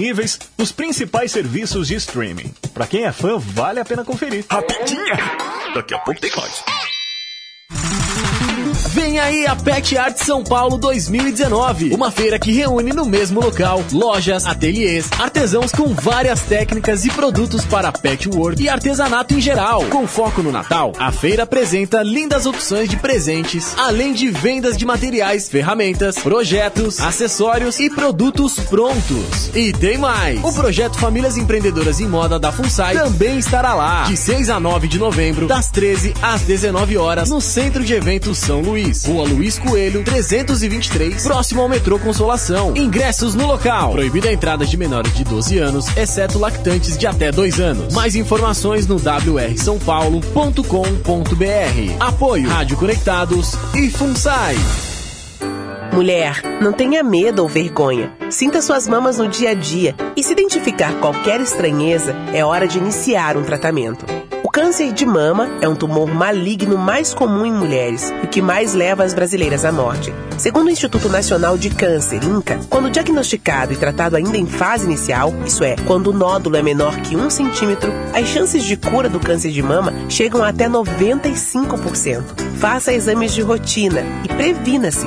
disponíveis nos principais serviços de streaming. Para quem é fã, vale a pena conferir. Rapidinha! Daqui a pouco tem mais. Vem aí a Pet Art São Paulo 2019, uma feira que reúne no mesmo local lojas, ateliês, artesãos com várias técnicas e produtos para pet work e artesanato em geral. Com foco no Natal, a feira apresenta lindas opções de presentes, além de vendas de materiais, ferramentas, projetos, acessórios e produtos prontos. E tem mais! O projeto Famílias Empreendedoras em Moda da FUNSAI também estará lá, de 6 a 9 de novembro, das 13 às 19 horas, no Centro de Eventos São Luís. Rua Luiz Coelho, 323, próximo ao metrô Consolação. Ingressos no local. Proibida a entrada de menores de 12 anos, exceto lactantes de até 2 anos. Mais informações no wrsãopaulo.com.br. Apoio Rádio Conectados e FUNSAI. Mulher, não tenha medo ou vergonha. Sinta suas mamas no dia a dia e se identificar qualquer estranheza, é hora de iniciar um tratamento. O câncer de mama é um tumor maligno mais comum em mulheres e que mais leva as brasileiras à morte. Segundo o Instituto Nacional de Câncer, INCA, quando diagnosticado e tratado ainda em fase inicial, isso é, quando o nódulo é menor que um centímetro, as chances de cura do câncer de mama chegam até 95%. Faça exames de rotina e previna-se.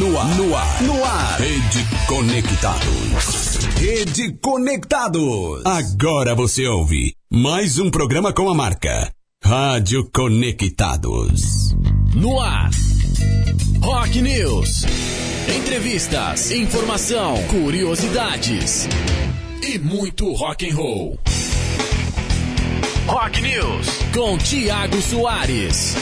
No ar, no ar, no ar. Rede Conectados. Rede Conectados. Agora você ouve mais um programa com a marca Rádio Conectados. No ar. Rock News. Entrevistas, informação, curiosidades e muito rock and roll. Rock News com Tiago Soares.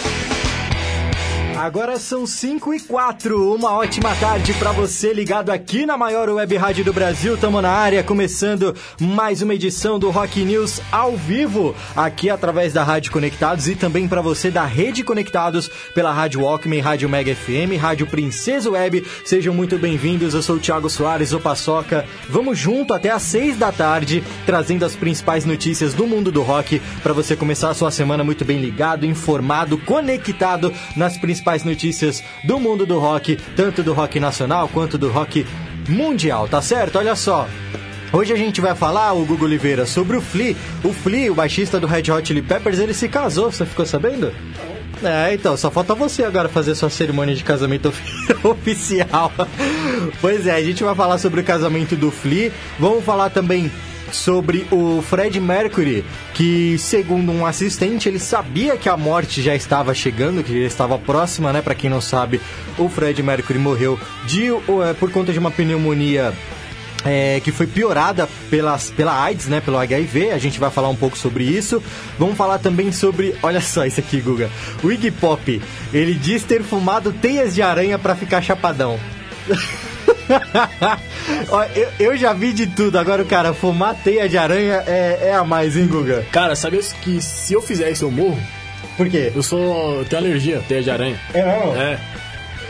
Agora são 5 e 4. Uma ótima tarde para você ligado aqui na maior web rádio do Brasil. Tamo na área, começando mais uma edição do Rock News ao vivo, aqui através da Rádio Conectados e também para você da Rede Conectados pela Rádio Walkman, Rádio Mega FM, Rádio Princesa Web. Sejam muito bem-vindos. Eu sou o Thiago Soares, o Paçoca. Vamos junto até às 6 da tarde, trazendo as principais notícias do mundo do rock para você começar a sua semana muito bem ligado, informado, conectado nas principais notícias do mundo do rock, tanto do rock nacional quanto do rock mundial, tá certo? Olha só. Hoje a gente vai falar, o Google Oliveira, sobre o Flea. O Flea, o baixista do Red Hot Chili Peppers, ele se casou, você ficou sabendo? É, então, só falta você agora fazer sua cerimônia de casamento oficial. Pois é, a gente vai falar sobre o casamento do Flea. Vamos falar também sobre o Fred Mercury, que segundo um assistente, ele sabia que a morte já estava chegando, que já estava próxima, né? Para quem não sabe, o Fred Mercury morreu de, por conta de uma pneumonia é, que foi piorada pelas, pela AIDS, né, pelo HIV. A gente vai falar um pouco sobre isso. Vamos falar também sobre, olha só isso aqui, Guga. O Iggy Pop, ele diz ter fumado teias de aranha para ficar chapadão. Ó, eu, eu, já vi de tudo, agora o cara fumar teia de aranha é, é a mais, hein, Guga? Cara, sabe que se eu fizer isso eu morro? Por quê? Eu sou. tenho alergia, teia de aranha. É, não? É.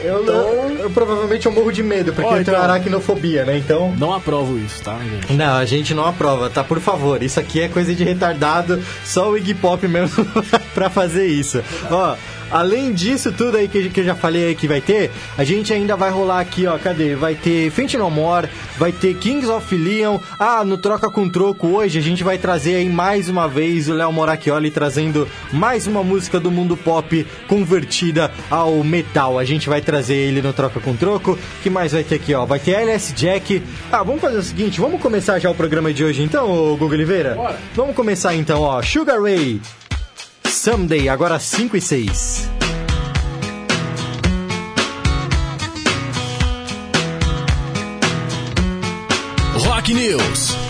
Eu, eu, eu provavelmente eu morro de medo, porque Ó, eu tenho então. aracnofobia, né? Então. Não aprovo isso, tá, gente? Não, a gente não aprova, tá? Por favor, isso aqui é coisa de retardado, só o Iggy Pop mesmo pra fazer isso. Ó, além disso tudo aí que, que eu já falei aí que vai ter, a gente ainda vai rolar aqui, ó, cadê? Vai ter Fate No More, vai ter Kings of Leon, ah, no Troca com Troco hoje a gente vai trazer aí mais uma vez o Léo Moracchioli trazendo mais uma música do mundo pop convertida ao metal. A gente vai trazer ele no Troca com Troco. que mais vai ter aqui, ó? Vai ter LS Jack. Ah, vamos fazer o seguinte, vamos começar já o programa de hoje então, Gugu Oliveira? Bora. Vamos começar então, ó. Sugar Ray, Someday, agora 5 e 6. Rock News.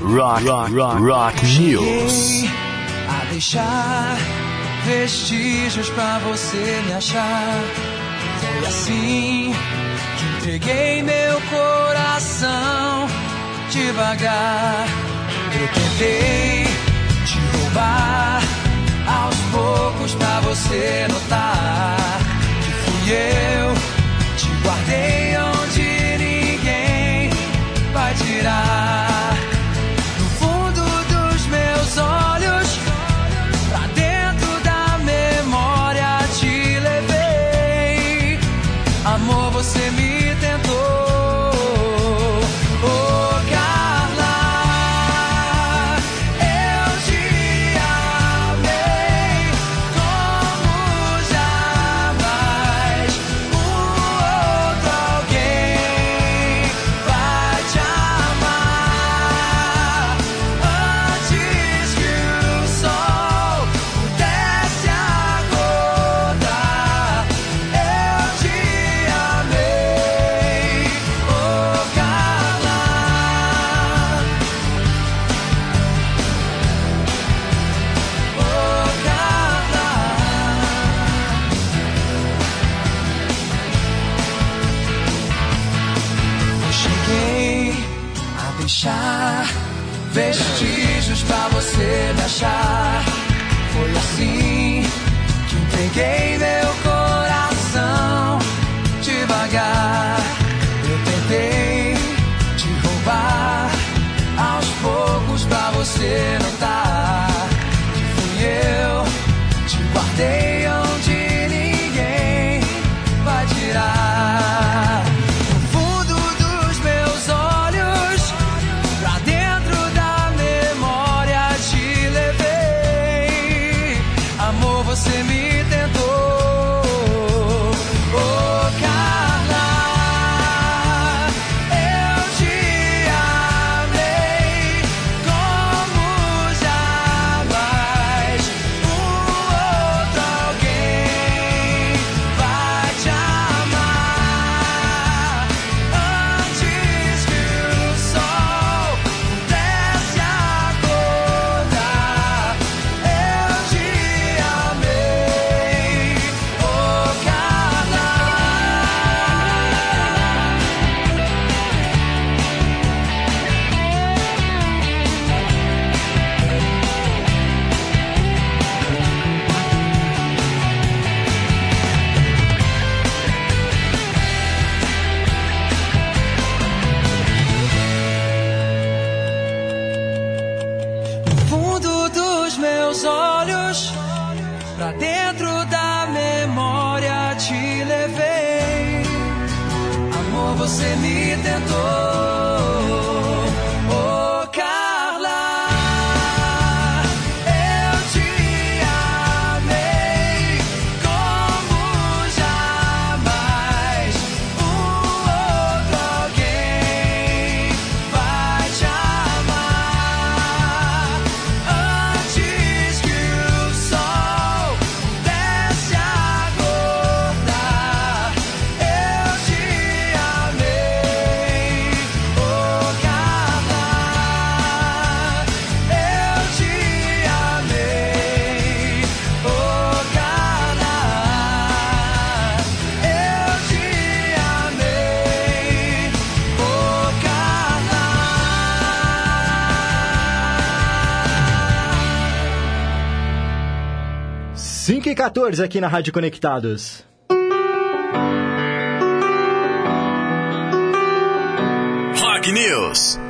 Rock, rock, rock, rock news. a deixar vestígios pra você me achar. Foi assim que entreguei meu coração devagar. Eu tentei te roubar aos poucos pra você notar que fui eu. Te guardei onde ninguém vai tirar. Você 14 aqui na Rádio Conectados. Rock News.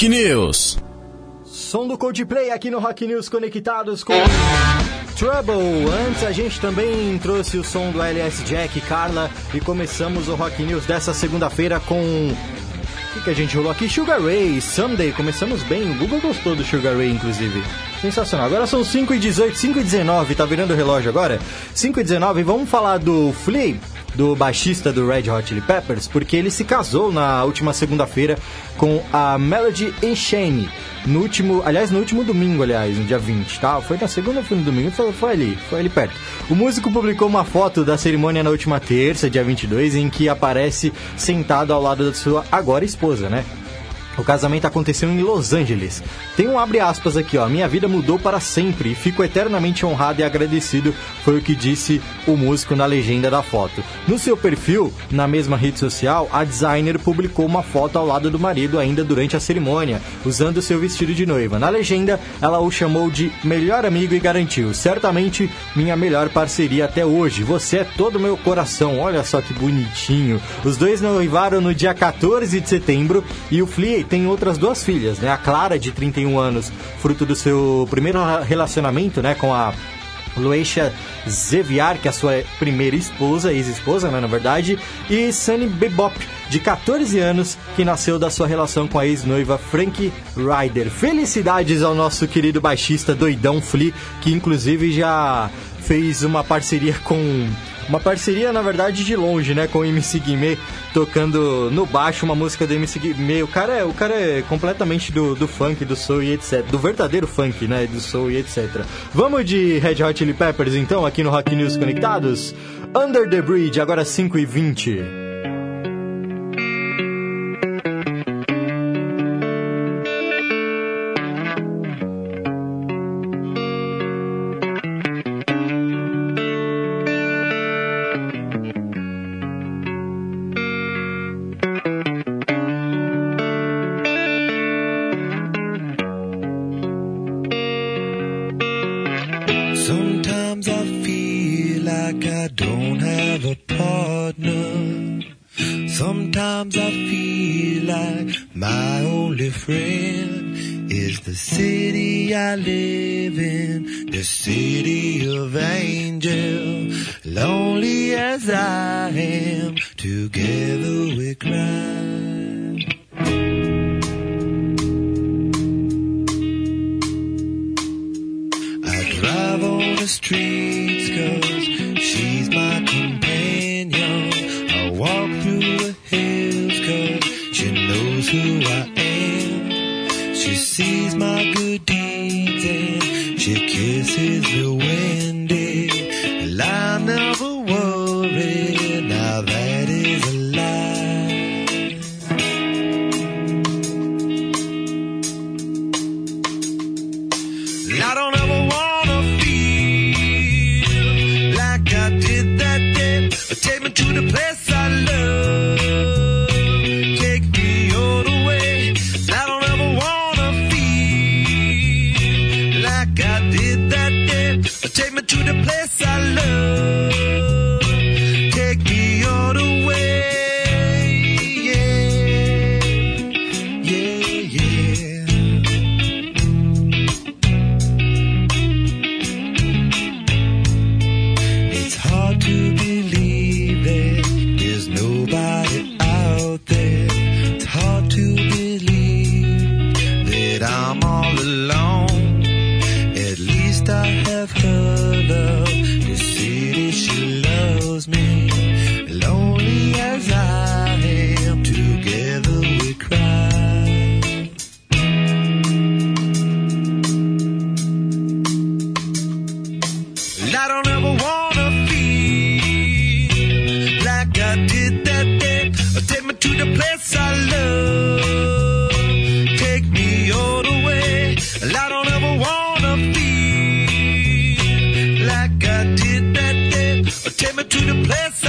Rock News. Som do Coldplay aqui no Rock News conectados com Trouble. Antes a gente também trouxe o som do LS Jack Carla e começamos o Rock News dessa segunda-feira com o que, que a gente rolou aqui? Sugar Ray, Someday. Começamos bem, o Google gostou do Sugar Ray, inclusive. Sensacional. Agora são 5 e 18, 5 e 19, tá virando o relógio agora? 5 e 19, vamos falar do Flea, do baixista do Red Hot Chili Peppers, porque ele se casou na última segunda-feira com a Melody Enchane. No último, aliás, no último domingo, aliás, no dia 20, tá? Foi na segunda foi no domingo? Foi, foi ali, foi ali perto. O músico publicou uma foto da cerimônia na última terça, dia 22, em que aparece sentado ao lado da sua agora esposa, né? O casamento aconteceu em Los Angeles. Tem um abre aspas aqui, ó. Minha vida mudou para sempre e fico eternamente honrado e agradecido, foi o que disse o músico na legenda da foto. No seu perfil, na mesma rede social, a designer publicou uma foto ao lado do marido ainda durante a cerimônia, usando seu vestido de noiva. Na legenda, ela o chamou de melhor amigo e garantiu: certamente minha melhor parceria até hoje. Você é todo meu coração. Olha só que bonitinho. Os dois noivaram no dia 14 de setembro e o Flea tem outras duas filhas, né? A Clara, de 31 anos, fruto do seu primeiro relacionamento, né, com a Lueisha Zeviar, que é a sua primeira esposa, ex-esposa, né, na verdade, e Sunny Bebop, de 14 anos, que nasceu da sua relação com a ex-noiva Frank Ryder. Felicidades ao nosso querido baixista doidão Flea, que inclusive já fez uma parceria com uma parceria, na verdade, de longe, né? Com o MC Guimê tocando no baixo uma música do MC Guimê. O cara é, o cara é completamente do, do funk, do soul e etc. Do verdadeiro funk, né? Do soul e etc. Vamos de Red Hot Chili Peppers, então, aqui no Rock News Conectados? Under the Bridge, agora 5 e 20 together we cry. Me to the place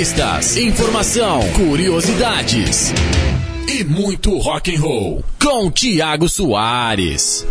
Entrevistas, informação, curiosidades e muito rock and roll com Tiago Soares.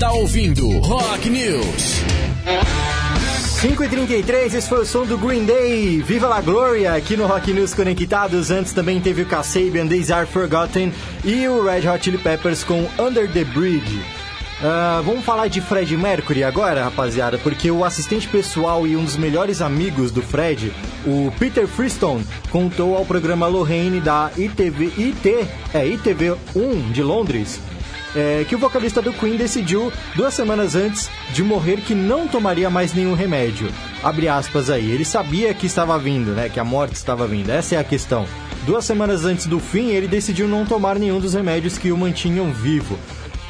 Está ouvindo Rock News. 5h33, esse foi o som do Green Day, Viva la Gloria, aqui no Rock News Conectados. Antes também teve o Kasabian, Days Are Forgotten e o Red Hot Chili Peppers com Under the Bridge. Ah, vamos falar de Fred Mercury agora, rapaziada, porque o assistente pessoal e um dos melhores amigos do Fred, o Peter Freestone, contou ao programa Lorraine da ITV, IT, é, ITV1 de Londres é, que o vocalista do Queen decidiu duas semanas antes de morrer que não tomaria mais nenhum remédio. Abre aspas aí. Ele sabia que estava vindo, né? Que a morte estava vindo. Essa é a questão. Duas semanas antes do fim, ele decidiu não tomar nenhum dos remédios que o mantinham vivo.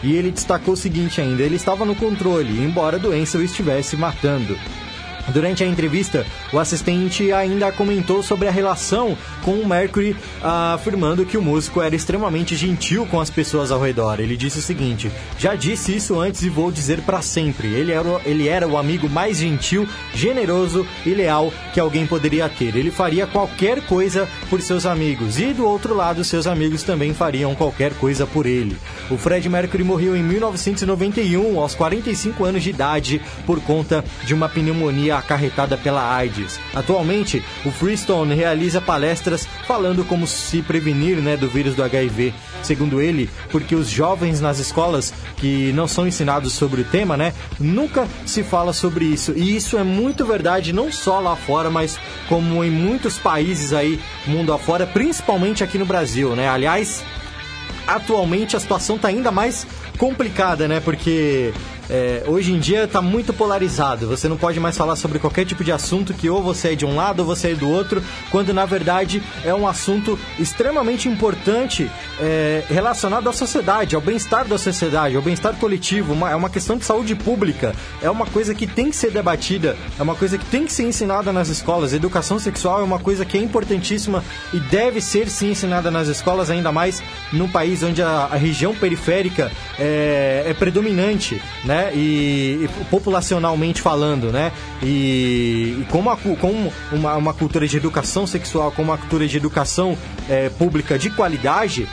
E ele destacou o seguinte ainda: ele estava no controle, embora a doença o estivesse matando. Durante a entrevista, o assistente ainda comentou sobre a relação com o Mercury, afirmando que o músico era extremamente gentil com as pessoas ao redor. Ele disse o seguinte: Já disse isso antes e vou dizer para sempre. Ele era, o- ele era o amigo mais gentil, generoso e leal que alguém poderia ter. Ele faria qualquer coisa por seus amigos e do outro lado, seus amigos também fariam qualquer coisa por ele. O Fred Mercury morreu em 1991, aos 45 anos de idade, por conta de uma pneumonia acarretada pela AIDS. Atualmente, o Freestone realiza palestras falando como se prevenir né, do vírus do HIV. Segundo ele, porque os jovens nas escolas que não são ensinados sobre o tema, né, nunca se fala sobre isso. E isso é muito verdade, não só lá fora, mas como em muitos países aí, mundo afora, principalmente aqui no Brasil, né? Aliás, atualmente a situação está ainda mais complicada, né? Porque é, hoje em dia está muito polarizado. Você não pode mais falar sobre qualquer tipo de assunto que ou você é de um lado ou você é do outro, quando na verdade é um assunto extremamente importante é, relacionado à sociedade, ao bem-estar da sociedade, ao bem-estar coletivo. Uma- é uma questão de saúde pública. É uma coisa que tem que ser debatida, é uma coisa que tem que ser ensinada nas escolas. Educação sexual é uma coisa que é importantíssima e deve ser sim ensinada nas escolas, ainda mais num país onde a, a região periférica é, é predominante, né? E, e populacionalmente falando, né? E, e como, a como uma, uma cultura de educação sexual, como uma cultura de educação é, pública de qualidade,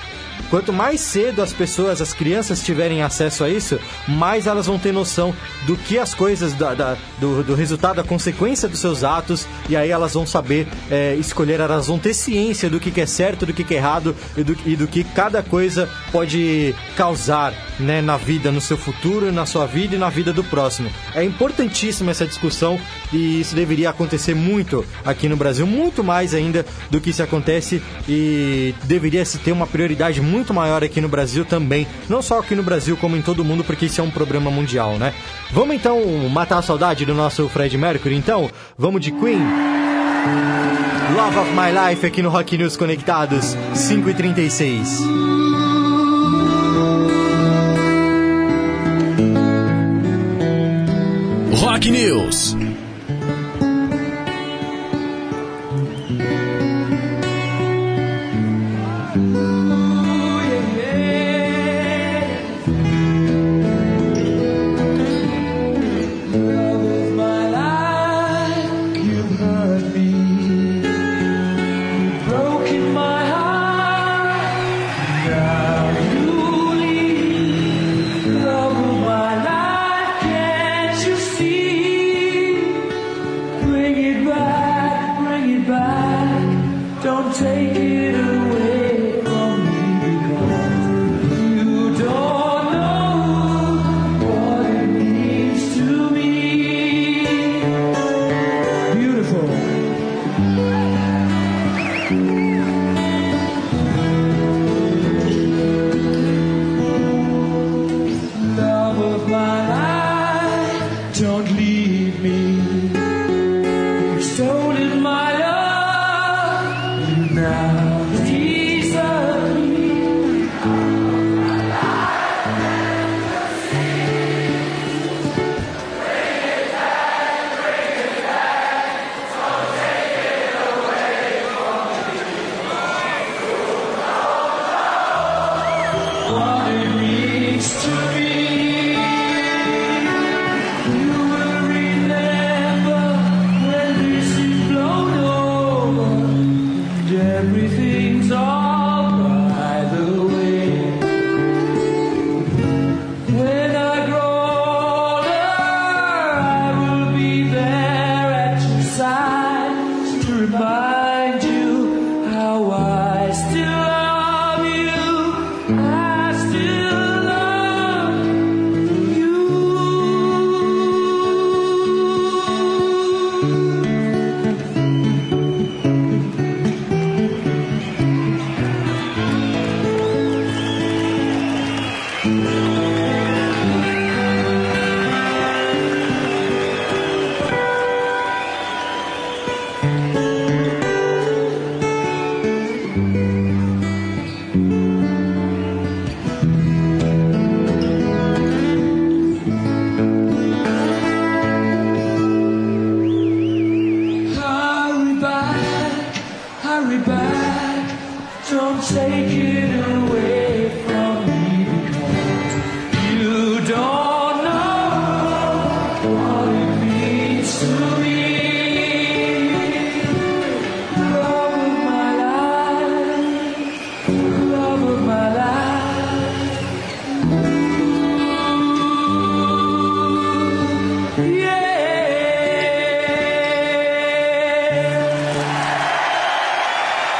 Quanto mais cedo as pessoas, as crianças tiverem acesso a isso, mais elas vão ter noção do que as coisas, da, da- do, do resultado, da consequência dos seus atos, e aí elas vão saber é, escolher, elas vão ter ciência do que, que é certo, do que, que é errado e do, e do que cada coisa pode causar né, na vida, no seu futuro, na sua vida e na vida do próximo. É importantíssima essa discussão e isso deveria acontecer muito aqui no Brasil, muito mais ainda do que isso acontece e deveria se ter uma prioridade muito maior aqui no Brasil também, não só aqui no Brasil como em todo mundo, porque isso é um problema mundial, né? Vamos então matar a saudade do nosso Fred Mercury, então? Vamos de Queen? Love of My Life aqui no Rock News Conectados, 5 News.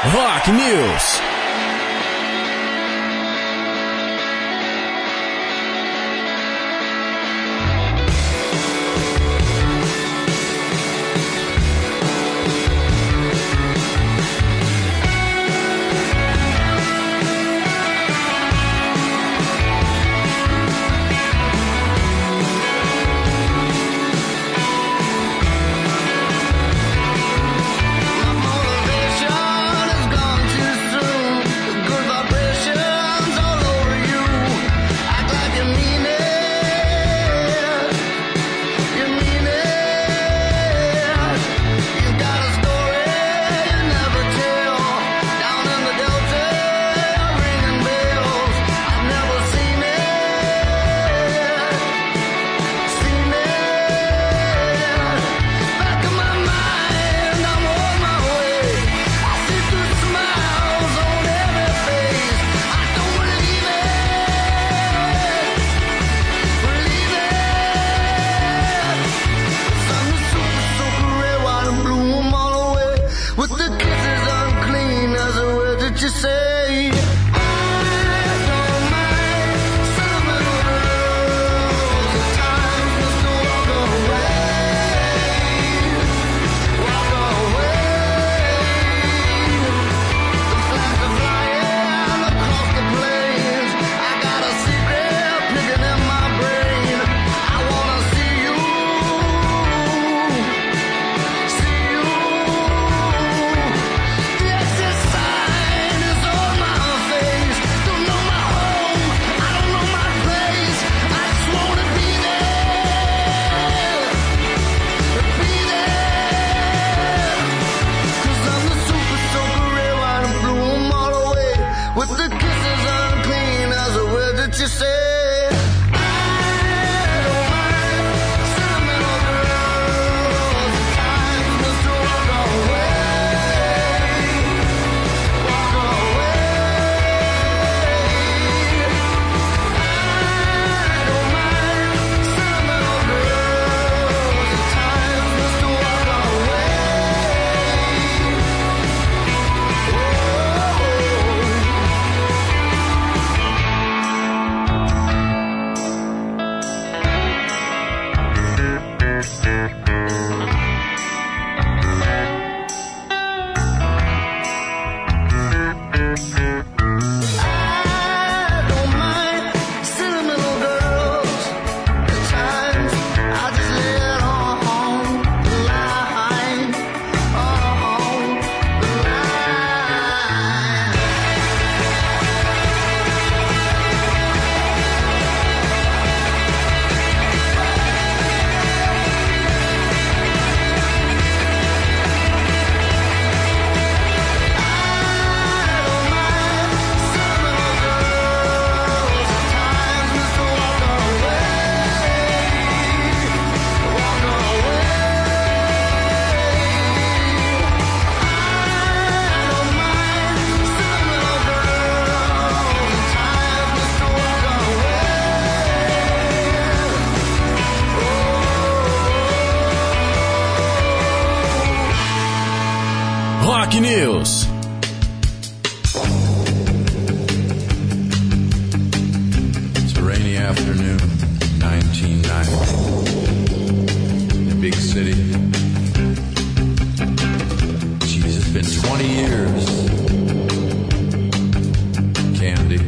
Rock News. News. It's a rainy afternoon, 1990, the big city. Geez, it's been 20 years. Candy,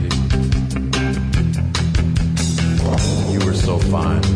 you were so fine.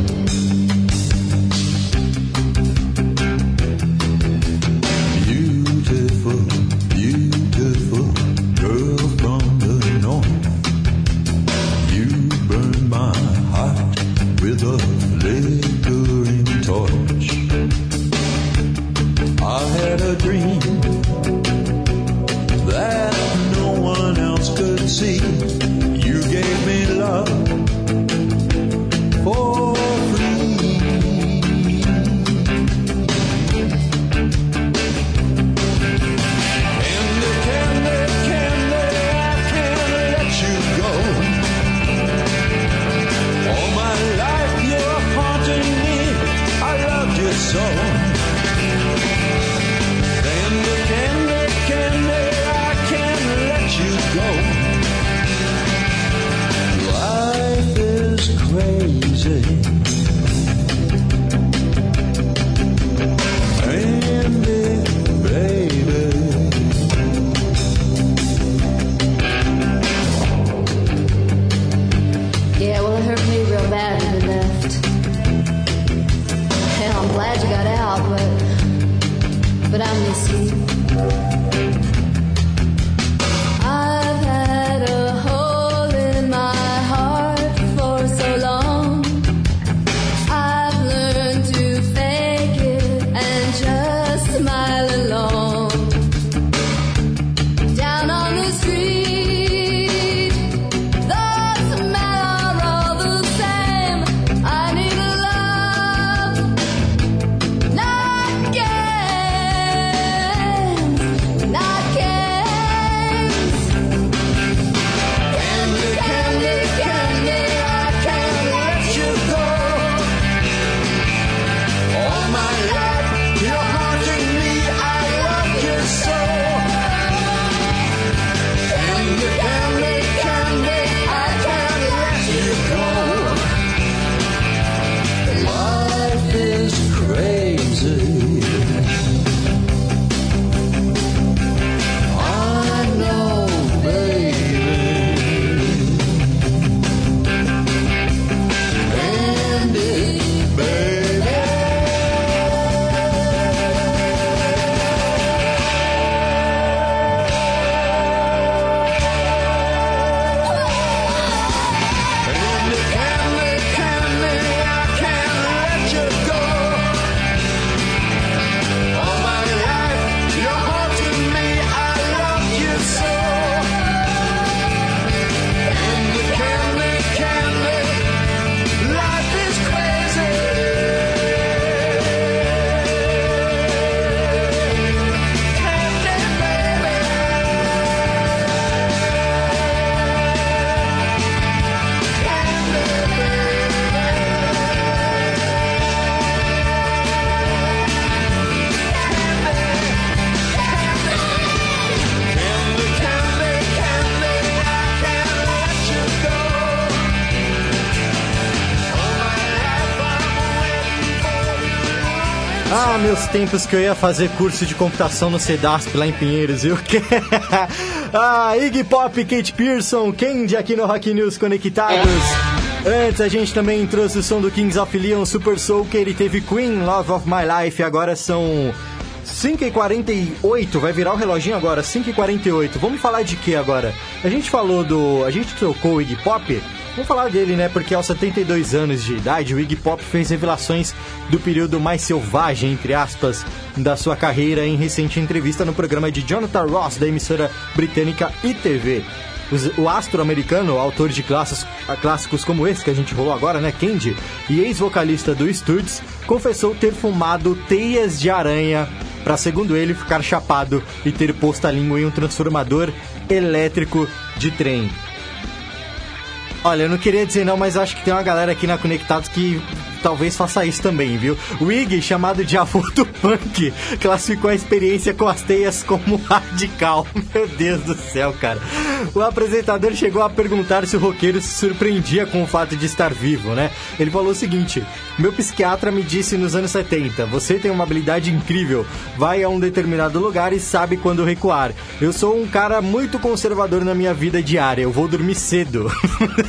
Ah, meus tempos que eu ia fazer curso de computação no CEDASP lá em Pinheiros, viu? ah, Iggy Pop, Kate Pearson, Candy aqui no Rock News Conectados. Antes a gente também trouxe o som do Kings of Leon, Super que ele teve Queen, Love of My Life, agora são 5h48, vai virar o reloginho agora, 5h48. Vamos falar de que agora? A gente falou do. A gente trocou o Iggy Pop. Vamos falar dele, né? Porque aos 72 anos de idade, o Iggy Pop fez revelações do período mais selvagem, entre aspas, da sua carreira em recente entrevista no programa de Jonathan Ross, da emissora britânica ITV. O astro americano, autor de clássicos, clássicos como esse que a gente rolou agora, né, Candy, e ex-vocalista do Studs, confessou ter fumado teias de aranha para, segundo ele, ficar chapado e ter posto a língua em um transformador elétrico de trem. Olha, eu não queria dizer não, mas acho que tem uma galera aqui na Conectados que talvez faça isso também, viu? O Ig, chamado de avô do punk, classificou a experiência com as teias como radical. Meu Deus do céu, cara. O apresentador chegou a perguntar se o roqueiro se surpreendia com o fato de estar vivo, né? Ele falou o seguinte: Meu psiquiatra me disse nos anos 70, você tem uma habilidade incrível, vai a um determinado lugar e sabe quando recuar. Eu sou um cara muito conservador na minha vida diária, eu vou dormir cedo.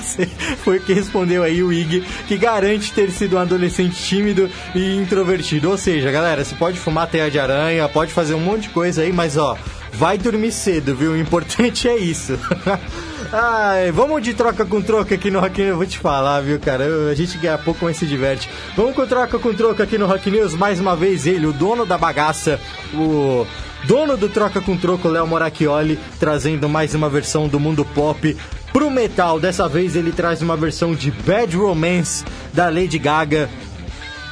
Foi o que respondeu aí o Ig, que garante ter sido adolescente tímido e introvertido. Ou seja, galera, você pode fumar teia de aranha, pode fazer um monte de coisa aí, mas ó, vai dormir cedo, viu? O importante é isso. Ai, vamos de troca com troca aqui no Rock News, eu vou te falar, viu, cara? Eu- a gente ganha pouco, mas se diverte. Vamos com troca com troca aqui no Rock News, mais uma vez ele, o dono da bagaça, o dono do Troca com Troco, Léo Moracchioli, trazendo mais uma versão do mundo pop pro metal. Dessa vez ele traz uma versão de Bad Romance da Lady Gaga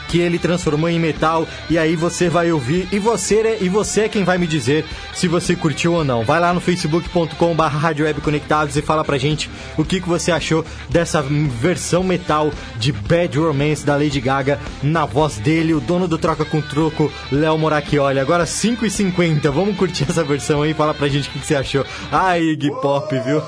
que ele transformou em metal e aí você vai ouvir e você é, e você é quem vai me dizer se você curtiu ou não. Vai lá no facebook.com/barra conectados e fala pra gente o que, que você achou dessa versão metal de Bad Romance da Lady Gaga na voz dele, o dono do Troca com Troco, Léo Moracchioli. Agora 5h50, vamos curtir essa versão aí e fala pra gente o que, que você achou. Ai, Iggy Pop, viu?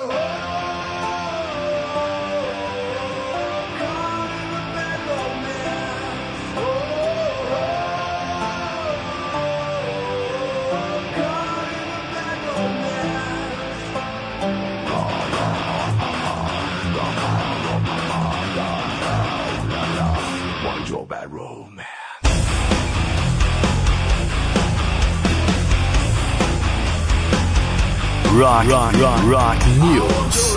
Rock, rock, rock, rock News.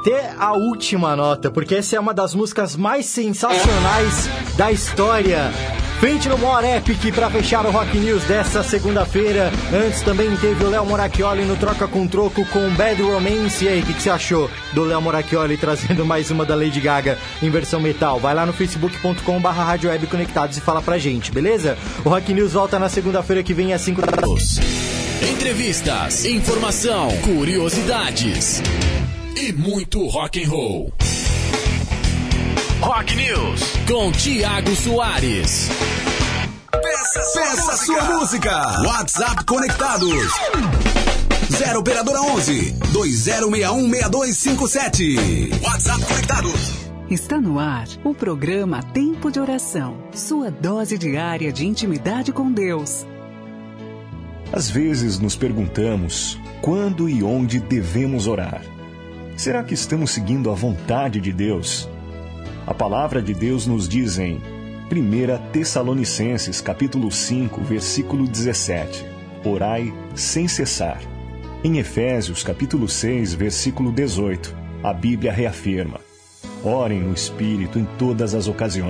Até a última nota, porque essa é uma das músicas mais sensacionais da história. Frente no More Epic para fechar o Rock News dessa segunda-feira. Antes também teve o Léo Moracchioli no Troca com Troco com Bad Romance. E aí, o que, que você achou do Léo Moracchioli trazendo mais uma da Lady Gaga em versão metal? Vai lá no facebook.com barra Rádio Web Conectados e fala pra gente, beleza? O Rock News volta na segunda-feira que vem às 5 da. Entrevistas, informação, curiosidades e muito rock and roll. Rock News com Tiago Soares. Peça sua música. WhatsApp conectados. 0 operadora 11 2061 6257. WhatsApp conectados. Está no ar o programa Tempo de Oração, sua dose diária de intimidade com Deus. Às vezes nos perguntamos quando e onde devemos orar. Será que estamos seguindo a vontade de Deus? A palavra de Deus nos diz em 1 Tessalonicenses capítulo 5, versículo 17: Orai sem cessar. Em Efésios capítulo 6, versículo 18, a Bíblia reafirma: Orem no Espírito em todas as ocasiões.